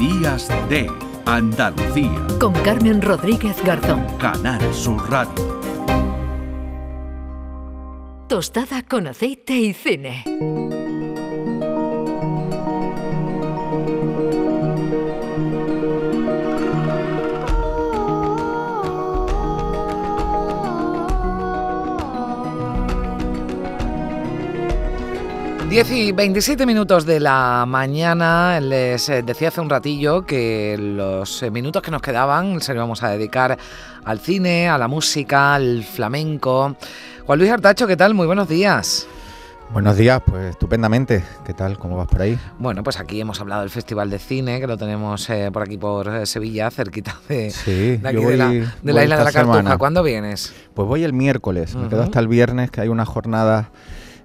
Días de Andalucía. Con Carmen Rodríguez Garzón. Canal Sur Radio. Tostada con aceite y cine. 10 y 27 minutos de la mañana. Les eh, decía hace un ratillo que los eh, minutos que nos quedaban se los vamos a dedicar al cine, a la música, al flamenco. Juan Luis Artacho, ¿qué tal? Muy buenos días. Buenos días, pues estupendamente. ¿Qué tal? ¿Cómo vas por ahí? Bueno, pues aquí hemos hablado del Festival de Cine, que lo tenemos eh, por aquí por Sevilla, cerquita de, aquí de, la, isla de la Cartuja. ¿Cuándo vienes? Pues voy el miércoles, me quedo hasta el viernes, que hay una jornada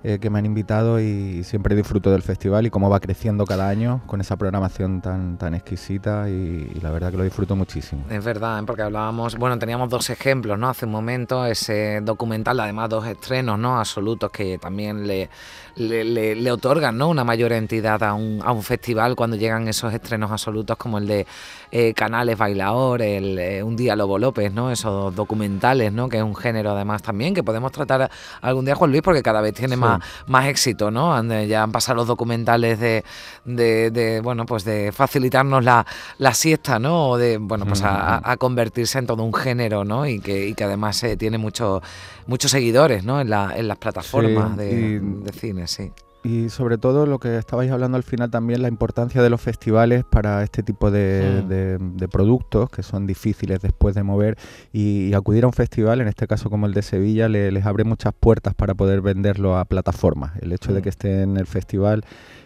eh, que me han invitado y siempre disfruto del festival y cómo va creciendo cada año con esa programación tan, tan exquisita y, la verdad que lo disfruto muchísimo. Es verdad, ¿eh? porque hablábamos, bueno, teníamos dos ejemplos, ¿no? Hace un momento ese documental, además dos estrenos, ¿no? Absolutos que también le, le, otorgan, ¿no? Una mayor entidad a un, a un festival cuando llegan esos estrenos absolutos como el de eh, Canales Bailaor, el Un día Lobo López, ¿no? Esos documentales, ¿no? Que es un género además también que podemos tratar algún día Juan Luis porque cada vez tiene más más, éxito, ¿no? Ya han pasado los documentales de, de, bueno, pues de facilitarnos la, la, siesta, ¿no? O de, bueno, pues a, convertirse en todo un género, ¿no? Y que, y que además eh, tiene muchos muchos seguidores, ¿no? En, la, en las plataformas de, de cine, sí y sobre todo lo que estabais hablando al final también, la importancia de los festivales para este tipo de, hmm. productos que son difíciles después de mover y, acudir a un festival, en este caso como el de Sevilla, les abre muchas puertas para poder venderlo a plataformas. El hecho de hmm. que esté en el festival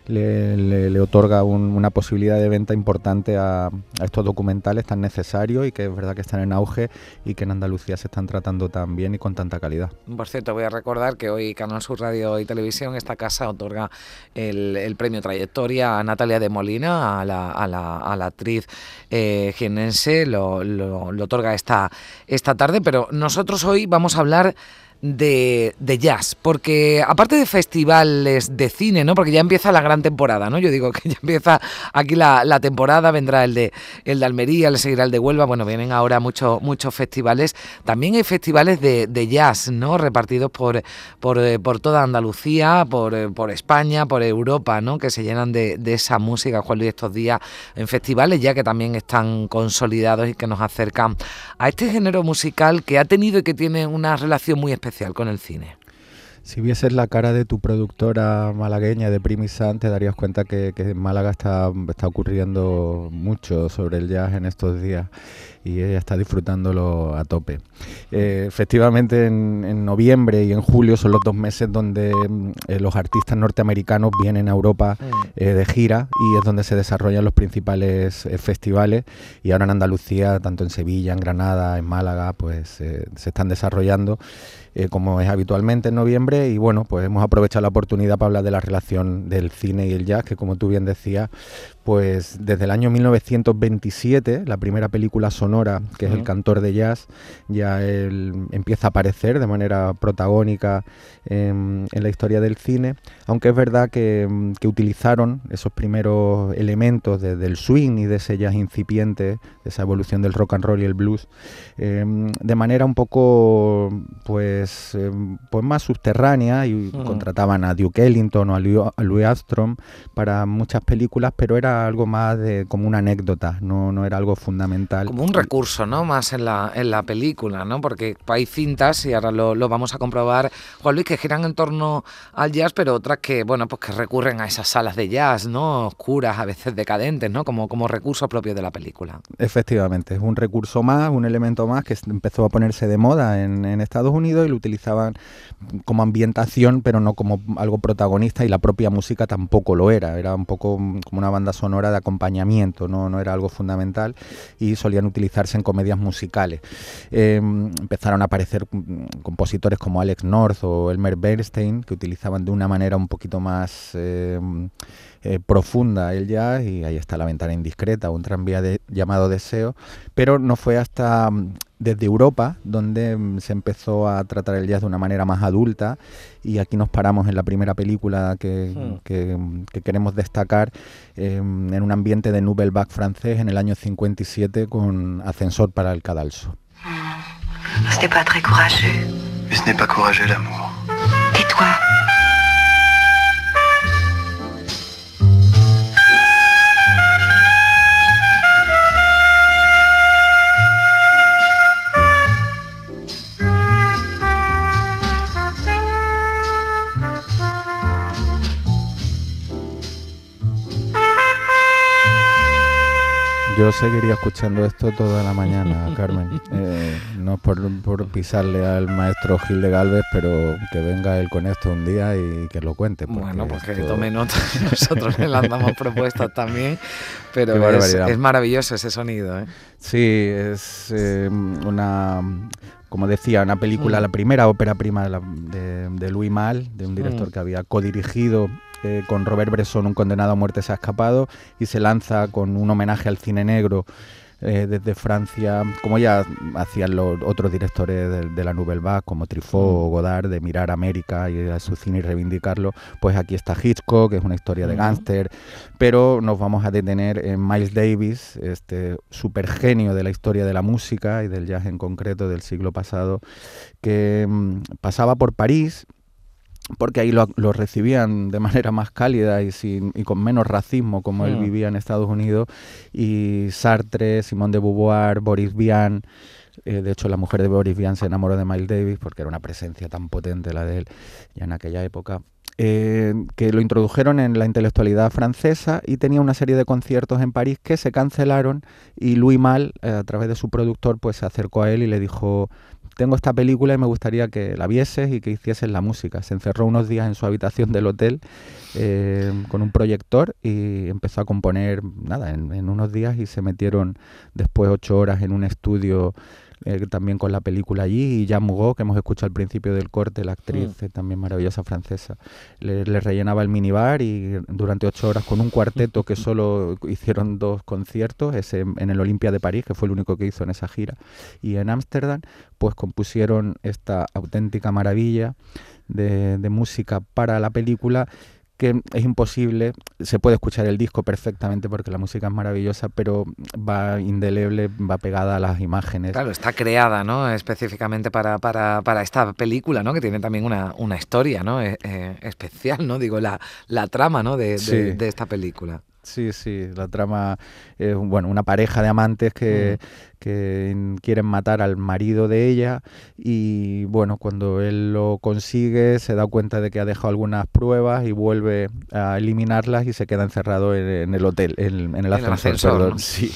le, otorga una posibilidad de venta importante a, estos documentales tan necesarios y que es verdad que están en auge y que en Andalucía se están tratando tan bien y con tanta calidad. Por cierto, voy a recordar que hoy Canal Sur Radio y Televisión, esta casa otorga el, premio Trayectoria a Natalia de Molina, a la, a la, a la actriz eh, lo, lo, lo otorga esta, esta tarde, pero nosotros hoy vamos a hablar de, de, jazz, porque aparte de festivales de cine, ¿no? Porque ya empieza la gran temporada, ¿no? Yo digo que ya empieza aquí la, la temporada, vendrá el de el de Almería, le seguirá el de Huelva, bueno, vienen ahora muchos muchos festivales. También hay festivales de, de jazz, ¿no? Repartidos por, por, eh, por toda Andalucía, por, eh, por, España, por Europa, ¿no? Que se llenan de, de esa música, Juan Luis, estos días en festivales, ya que también están consolidados y que nos acercan a este género musical que ha tenido y que tiene una relación muy especial con el cine? Si vieses la cara de tu productora malagueña de Primisan, te darías cuenta que, en Málaga está, está ocurriendo mucho sobre el jazz en estos días y ella está disfrutándolo a tope. Eh, efectivamente, en, noviembre y en julio son los dos meses donde mm, eh, los artistas norteamericanos vienen a Europa mm. eh, de gira y es donde se desarrollan los principales festivales. Y ahora en Andalucía, tanto en Sevilla, en Granada, en Málaga, pues se están desarrollando. como es habitualmente en noviembre y bueno, pues hemos aprovechado la oportunidad para hablar de la relación del cine y el jazz, que como tú bien decías, pues desde el año 1927, la primera película sonora, que es El cantor de jazz, ya él empieza a aparecer de manera protagónica en, la historia del cine, aunque es verdad que, utilizaron esos primeros elementos del swing y de ese jazz incipiente, de esa evolución del rock and roll y el blues, em, de manera un poco pues, em, pues más subterránea y contrataban a Duke Ellington o a Louis Armstrong para muchas películas, pero era algo más de como una anécdota, no, no era algo fundamental. Como un recurso, ¿no? Más en la, en la película, ¿no? Porque hay cintas, y ahora lo, lo, vamos a comprobar, Juan Luis, que giran en torno al jazz, pero otras que, bueno, pues que recurren a esas salas de jazz, ¿no? Oscuras, a veces decadentes, ¿no? Como, como recurso propio de la película. Efectivamente, es un recurso más, un elemento más que empezó a ponerse de moda en, en Estados Unidos y lo utilizaban como ambientación, pero no como algo protagonista y la propia música tampoco lo era, era un poco como una banda sonora de acompañamiento, no, no era algo fundamental y solían en comedias musicales. Em, empezaron a aparecer compositores como Alex North o Elmer Bernstein que utilizaban de una manera un poquito más... Em, eh, profunda el jazz y ahí está la ventana indiscreta, un tranvía de, llamado Deseo, pero no fue hasta desde Europa, donde mm, se empezó a tratar el jazz de una manera más adulta y aquí nos paramos en la primera película que, hmm. queremos destacar em, en un ambiente de Nouvelle Vague francés en el año 57 con Ascensor para el Cadalso. Ce n'est pas très courageux. Mais ce n'est pas courageux l'amour. Tais-toi. Yo seguiría escuchando esto toda la mañana, Carmen. Eh, no por, por pisarle al maestro Gil de Galvez, pero que venga él con esto un día y que lo cuente. Bueno, pues que tome nota. Nosotros le lanzamos propuestas también, pero es, maravilloso ese sonido. ¿eh? Sí, es eh, una como decía, una película, mm. la primera ópera prima de, de, Louis Mal, de un director mm. que había codirigido eh, con Robert Bresson, un condenado a muerte se ha escapado, y se lanza con un homenaje al cine negro eh, desde Francia, como ya hacían los otros directores de, la Nouvelle Vague, como Truffaut o mm. Godard, de mirar América y a su cine y reivindicarlo, pues aquí está Hitchcock, que es una historia de gángster, pero nos vamos a detener en Miles Davis, este super genio de la historia de la música y del jazz en concreto del siglo pasado, que mm, pasaba por París porque ahí lo, recibían de manera más cálida y, sin, y con menos racismo como él mm. vivía en Estados Unidos. Y Sartre, Simón de Beauvoir, Boris Vian, eh, de hecho la mujer de Boris Vian se enamoró de Miles Davis porque era una presencia tan potente la de él ya en aquella época. Eh, que lo introdujeron en la intelectualidad francesa y tenía una serie de conciertos en París que se cancelaron y Louis Mal, eh, a través de su productor, pues se acercó a él y le dijo, tengo esta película y me gustaría que la vieses y que hicieses la música. Se encerró unos días en su habitación del hotel eh, con un proyector y empezó a componer, nada, en, unos días y se metieron después ocho horas en un estudio eh, también con la película allí, y Jean Mugot, que hemos escuchado al principio del corte, la actriz mm. también maravillosa francesa, le, rellenaba el minibar y durante ocho horas con un cuarteto que solo hicieron dos conciertos, ese en el Olimpia de París, que fue el único que hizo en esa gira, y en Ámsterdam, pues compusieron esta auténtica maravilla de, de música para la película que es imposible, se puede escuchar el disco perfectamente porque la música es maravillosa, pero va indeleble, va pegada a las imágenes. Claro, está creada, ¿no? Específicamente para, para, para esta película, ¿no? Que tiene también una, una historia, ¿no? Eh, eh, especial, ¿no? Digo, la, la trama, ¿no? De, de esta película. Sí, sí, la trama es bueno, una pareja de amantes que, que, quieren matar al marido de ella y bueno, cuando él lo consigue se da cuenta de que ha dejado algunas pruebas y vuelve a eliminarlas y se queda encerrado en, el hotel, en, el ascensor. sí.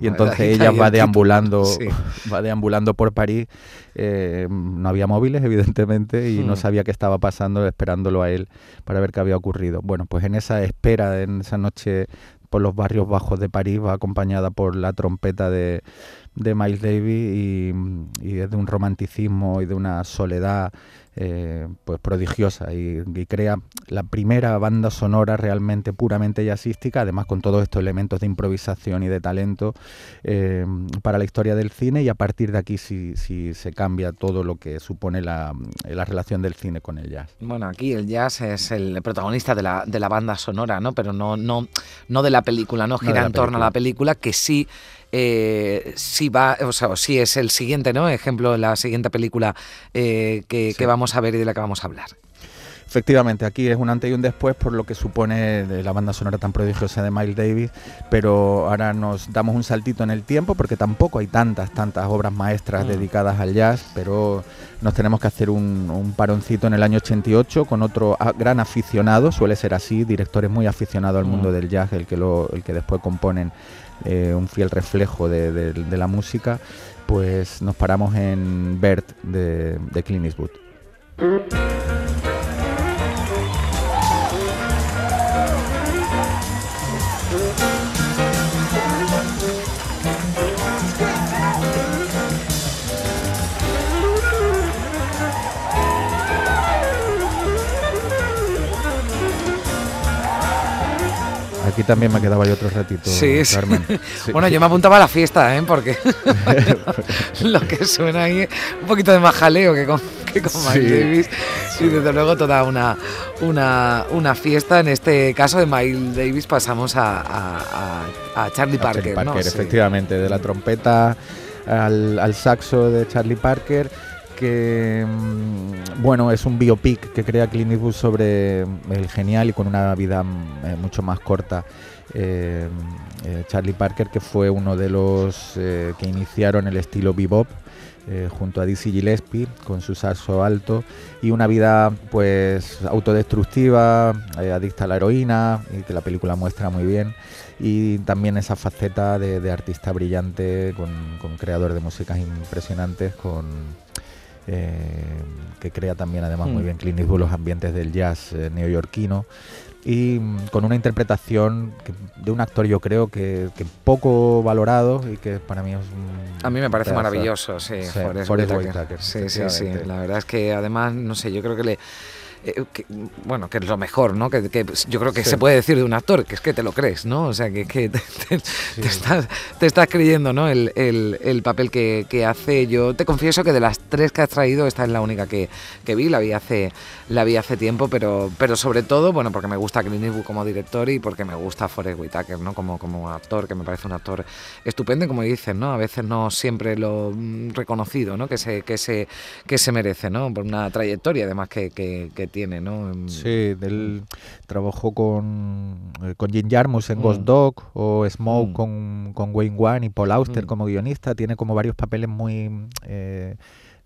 y entonces ella va deambulando, va deambulando por París, eh, no había móviles evidentemente y no hmm. sabía qué estaba pasando esperándolo a él para ver qué había ocurrido. Bueno, pues en esa espera, en esa noche por los barrios bajos de París, va acompañada por la trompeta de, de Miles Davis y, y es de un romanticismo y de una soledad eh, pues prodigiosa y, crea la primera banda sonora realmente puramente jazzística, además con todos estos elementos de improvisación y de talento eh, para la historia del cine y a partir de aquí sí, se cambia todo lo que supone la, la, relación del cine con el jazz. Bueno, aquí el jazz es el protagonista de la, de la banda sonora, ¿no? Pero no, no, no de la película, no gira en torno a la película, que sí eh, si va, o sea, si es el siguiente, ¿no? Ejemplo, la siguiente película eh, que, vamos a ver y de la que vamos a hablar. Efectivamente, aquí es un antes y un después por lo que supone la banda sonora tan prodigiosa de Miles Davis, pero ahora nos damos un saltito en el tiempo porque tampoco hay tantas, tantas obras maestras mm. dedicadas al jazz, pero nos tenemos que hacer un, un, paroncito en el año 88 con otro gran aficionado, suele ser así, directores muy aficionados al mundo mm. del jazz, el que, lo, el que después componen eh, un fiel reflejo de, la música, pues nos paramos en Bert de, de Clint Eastwood. Aquí también me quedaba yo otro ratito, Sí, sí. Carmen. Sí. Bueno, yo me apuntaba a la fiesta, ¿eh? Porque lo que suena ahí un poquito de más jaleo que con, que con Miles Sí. Davis. Y desde luego toda una, una, una fiesta. En este caso de Miles Davis pasamos a, a, a- a Charlie Parker, Charlie ¿no? Parker, Sí. efectivamente, de la trompeta al, al saxo de Charlie Parker, que mm, bueno, es un biopic que crea Clint sobre el genial y con una vida mm, eh, mucho más corta. eh, eh, Charlie Parker, que fue uno de los que iniciaron el estilo bebop, junto a Dizzy Gillespie con su saxo alto y una vida pues autodestructiva, adicta a la heroína y que la película muestra muy bien y también esa faceta de, de artista brillante con, con creador de músicas impresionantes con eh, que crea también además muy Mm. bien Clint Eastwood los ambientes del jazz eh, neoyorquino y mm, con una interpretación que- de un actor yo creo que, que poco valorado y que para mí es un A mí me parece pedazo. maravilloso, sí, Sí, Forrest Forrest Whitaker. Whitaker, Sí, sí, sí. La verdad es que además, no sé, yo creo que le. Eh, que, bueno, que es lo mejor, ¿no? Que, que, pues, yo creo que Sí. se puede decir de un actor, que es que te lo crees, ¿no? O sea, que, que te, te- te estás, te estás creyendo, ¿no? El, el- el papel que, hace. Yo te confieso que de las tres que has traído, esta es la única que, que vi, la vi hace, la vi hace tiempo, pero, pero sobre todo, bueno, porque me gusta Clint Eastwood como director y porque me gusta Forrest Whitaker, ¿no? Como, como actor, que me parece un actor estupendo y como dicen, ¿no? A veces no siempre lo mm, reconocido, ¿no? Que se, que se, que se merece, ¿no? Por una trayectoria además que, que, que tiene, ¿no? Sí, él trabajó con, eh, con Jim Jarmusch en Mm. Ghost Dog o Smoke Mm. con, con Wayne Wan y Paul Auster Mm. como guionista. Tiene como varios papeles muy, eh,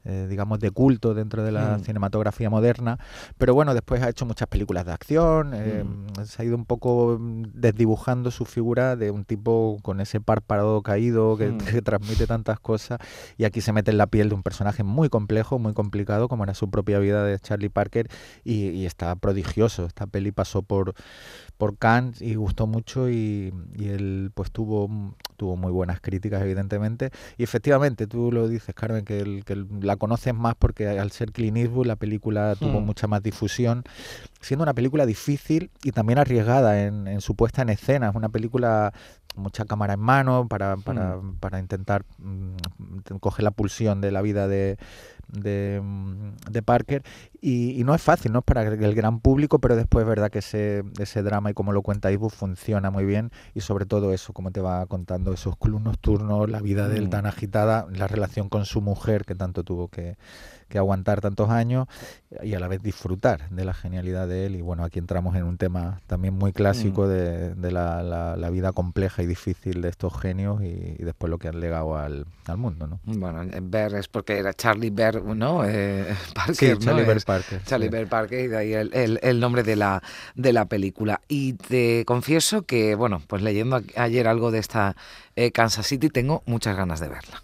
eh, digamos, de culto dentro de la Mm. cinematografía moderna. Pero bueno, después ha hecho muchas películas de acción. eh, Mm. Se ha ido un poco mm, desdibujando su figura de un tipo con ese párpado caído que, Mm. que transmite tantas cosas. Y aquí se mete en la piel de un personaje muy complejo, muy complicado, como era su propia vida de Charlie Parker y, y está prodigioso. Esta peli pasó por, por Cannes y gustó mucho y, y él pues tuvo, tuvo muy buenas críticas evidentemente. Y efectivamente tú lo dices Carmen que, el- que el- la conoces más porque al ser Clint Eastwood la película tuvo Hmm. mucha más difusión siendo una película difícil y también arriesgada en, en su puesta en escena. Es una película mucha cámara en mano para, para, para intentar mm, coger la pulsión de la vida de, de, mm, de Parker y, y no es fácil, no es para el gran público, pero después es verdad que ese, ese drama y como lo cuenta Eastwood funciona muy bien y sobre todo eso, como te va contando esos clubs nocturnos, la vida de él Mm. tan agitada, la relación con su mujer que tanto tuvo que, que aguantar tantos años y a la vez disfrutar de la genialidad de él y bueno, aquí entramos en un tema también muy clásico Mm. de, de la, la- la vida compleja y difícil de estos genios y, y después lo que han legado al, al mundo, ¿no? Bueno, Bear es porque era Charlie Bear, ¿no? Eh, Parker, Sí, ¿no? Charlie Bear Es Parker. Charlie sí. Parker y de ahí el, el- el nombre de la, de la película. Y te confieso que, bueno, pues leyendo ayer algo de esta eh, Kansas City, tengo muchas ganas de verla.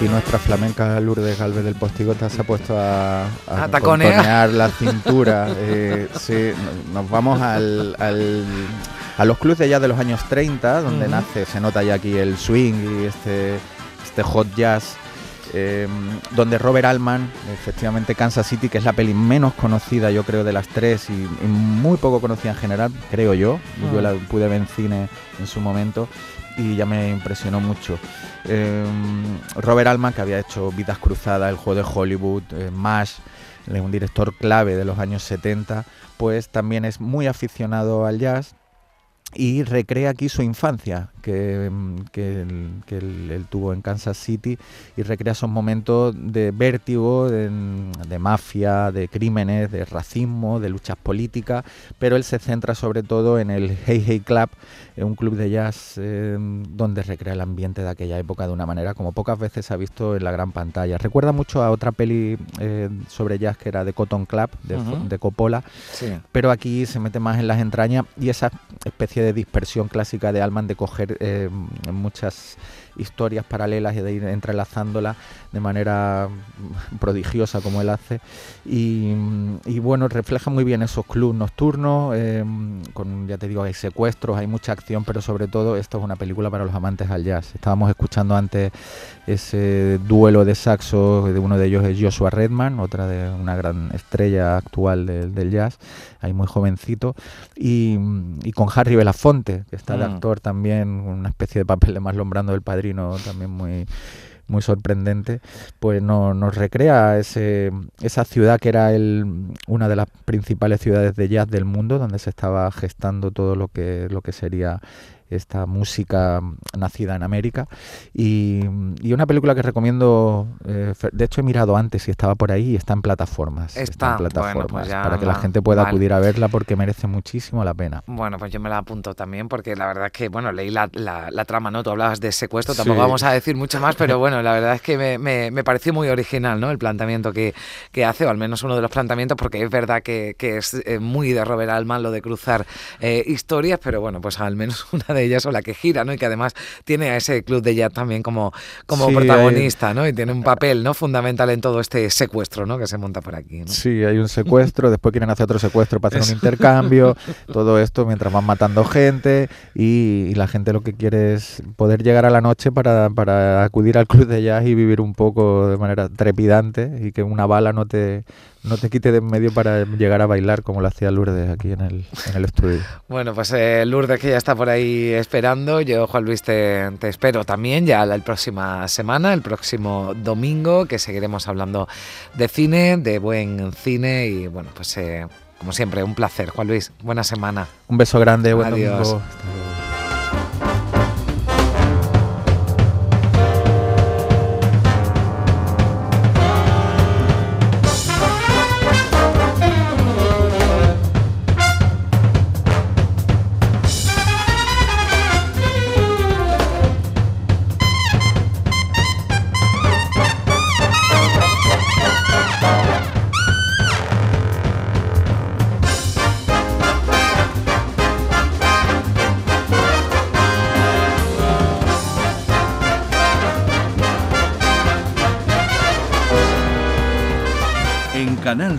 Aquí nuestra flamenca Lourdes Galvez del Postigota se ha puesto a, A taconear. contonear la cintura. Eh, sí, no- nos vamos al, al- a los clubs de jazz de los años 30, donde nace, se nota ya aquí el swing y este, este hot jazz. Eh, donde Robert Altman, efectivamente Kansas City, que es la peli menos conocida yo creo de las tres y, y muy poco conocida en general, creo yo. Yo Mm. la pude ver en cine en su momento y ya me impresionó mucho. Eh, Robert Altman, que había hecho Vidas Cruzadas, El Juego de Hollywood, eh, MASH, eh, un director clave de los años 70, pues también es muy aficionado al jazz y recrea aquí su infancia que, mm, que él, que él- él tuvo en Kansas City y recrea esos momentos de vértigo, de, de mafia, de crímenes, de racismo, de luchas políticas, pero él se centra sobre todo en el Hey Hey Club, eh, un club de jazz eh, donde recrea el ambiente de aquella época de una manera como pocas veces se ha visto en la gran pantalla. Recuerda mucho a otra peli eh, sobre jazz que era de Cotton Club, de, Coppola, Sí. pero aquí se mete más en las entrañas y esas especie de dispersión clásica de Alman de coger eh, muchas historias paralelas y de ir entrelazándolas de manera prodigiosa como él hace y, bueno refleja muy bien esos clubs nocturnos eh, con ya te digo hay secuestros hay mucha acción pero sobre todo esto es una película para los amantes al jazz estábamos escuchando antes ese duelo de saxo de uno de ellos es Joshua Redman otra de una gran estrella actual del jazz ahí muy jovencito y, con Harry Belafonte que está de mm. actor también una especie de papel de más lombrando del padrino también muy muy sorprendente, pues no, nos recrea ese, esa ciudad que era el, una de las principales ciudades de jazz del mundo, donde se estaba gestando todo lo que, lo que sería esta música nacida en América. Y, una película que recomiendo, eh, de hecho he mirado antes si estaba por ahí y está en plataformas. Está, en plataformas pues para que la gente pueda acudir a verla porque merece muchísimo la pena. Bueno, pues yo me la apunto también porque la verdad es que, bueno, leí la, la, trama, ¿no? Tú hablabas de secuestro, tampoco vamos a decir mucho más, pero bueno, la verdad es que me, me, me, pareció muy original, ¿no? El planteamiento que, que, hace, o al menos uno de los planteamientos, porque es verdad que, que es eh, muy de Robert Altman lo de cruzar eh, historias, pero bueno, pues al menos una de ellas o la que gira, ¿no? Y que además tiene a ese club de jazz también como, como protagonista, ¿no? Y tiene un papel, ¿no? Fundamental en todo este secuestro, ¿no? Que se monta por aquí. ¿no? Sí, hay un secuestro, después quieren hacer otro secuestro para hacer un intercambio, todo esto mientras van matando gente y, la gente lo que quiere es poder llegar a la noche para, para acudir al club de jazz y vivir un poco de manera trepidante y que una bala no te no te quite de en medio para llegar a bailar como lo hacía Lourdes aquí en el, en el estudio. Bueno, pues eh, Lourdes que ya está por ahí esperando. Yo, Juan Luis, te, te espero también ya la, próxima semana, el próximo domingo, que seguiremos hablando de cine, de buen cine y bueno, pues eh, como siempre, un placer. Juan Luis, buena semana. Un beso grande, buen Adiós.